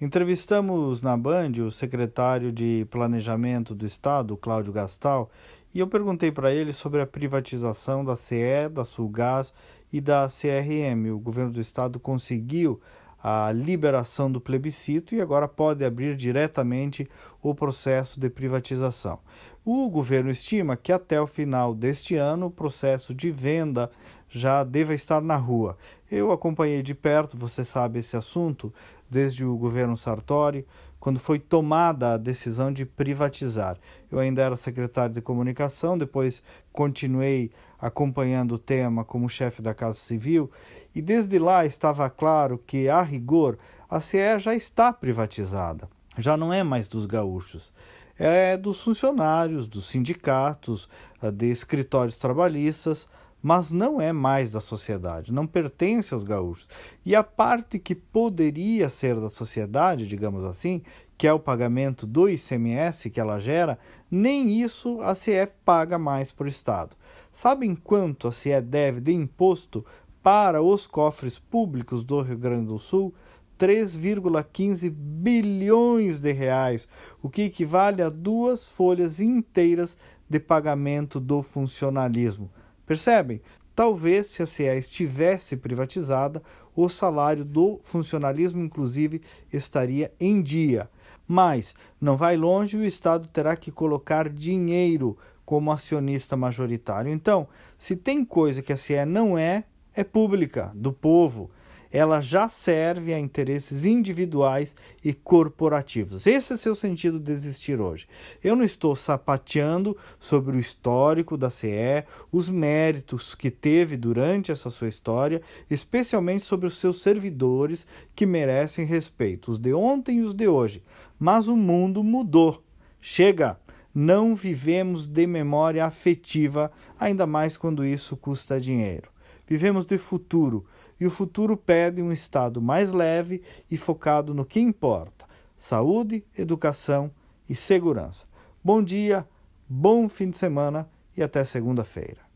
Entrevistamos na Band o secretário de Planejamento do Estado, Cláudio Gastal, e eu perguntei para ele sobre a privatização da CE, da Sulgás e da CRM. O governo do estado conseguiu a liberação do plebiscito e agora pode abrir diretamente o processo de privatização. O governo estima que até o final deste ano o processo de venda já deva estar na rua. Eu acompanhei de perto, você sabe esse assunto, desde o governo Sartori, quando foi tomada a decisão de privatizar. Eu ainda era secretário de comunicação, depois continuei acompanhando o tema como chefe da Casa Civil, e desde lá estava claro que, a rigor, a CE já está privatizada, já não é mais dos gaúchos é dos funcionários, dos sindicatos, de escritórios trabalhistas, mas não é mais da sociedade, não pertence aos gaúchos. E a parte que poderia ser da sociedade, digamos assim, que é o pagamento do ICMS que ela gera, nem isso a CE paga mais para o Estado. Sabem quanto a CE deve de imposto para os cofres públicos do Rio Grande do Sul? 3,15 bilhões de reais, o que equivale a duas folhas inteiras de pagamento do funcionalismo. Percebem? Talvez se a CE estivesse privatizada, o salário do funcionalismo, inclusive, estaria em dia. Mas não vai longe o Estado terá que colocar dinheiro como acionista majoritário. Então, se tem coisa que a CE não é, é pública, do povo ela já serve a interesses individuais e corporativos. Esse é seu sentido de existir hoje. Eu não estou sapateando sobre o histórico da CE, os méritos que teve durante essa sua história, especialmente sobre os seus servidores que merecem respeito, os de ontem e os de hoje. Mas o mundo mudou. Chega! Não vivemos de memória afetiva, ainda mais quando isso custa dinheiro. Vivemos de futuro e o futuro pede um Estado mais leve e focado no que importa: saúde, educação e segurança. Bom dia, bom fim de semana e até segunda-feira.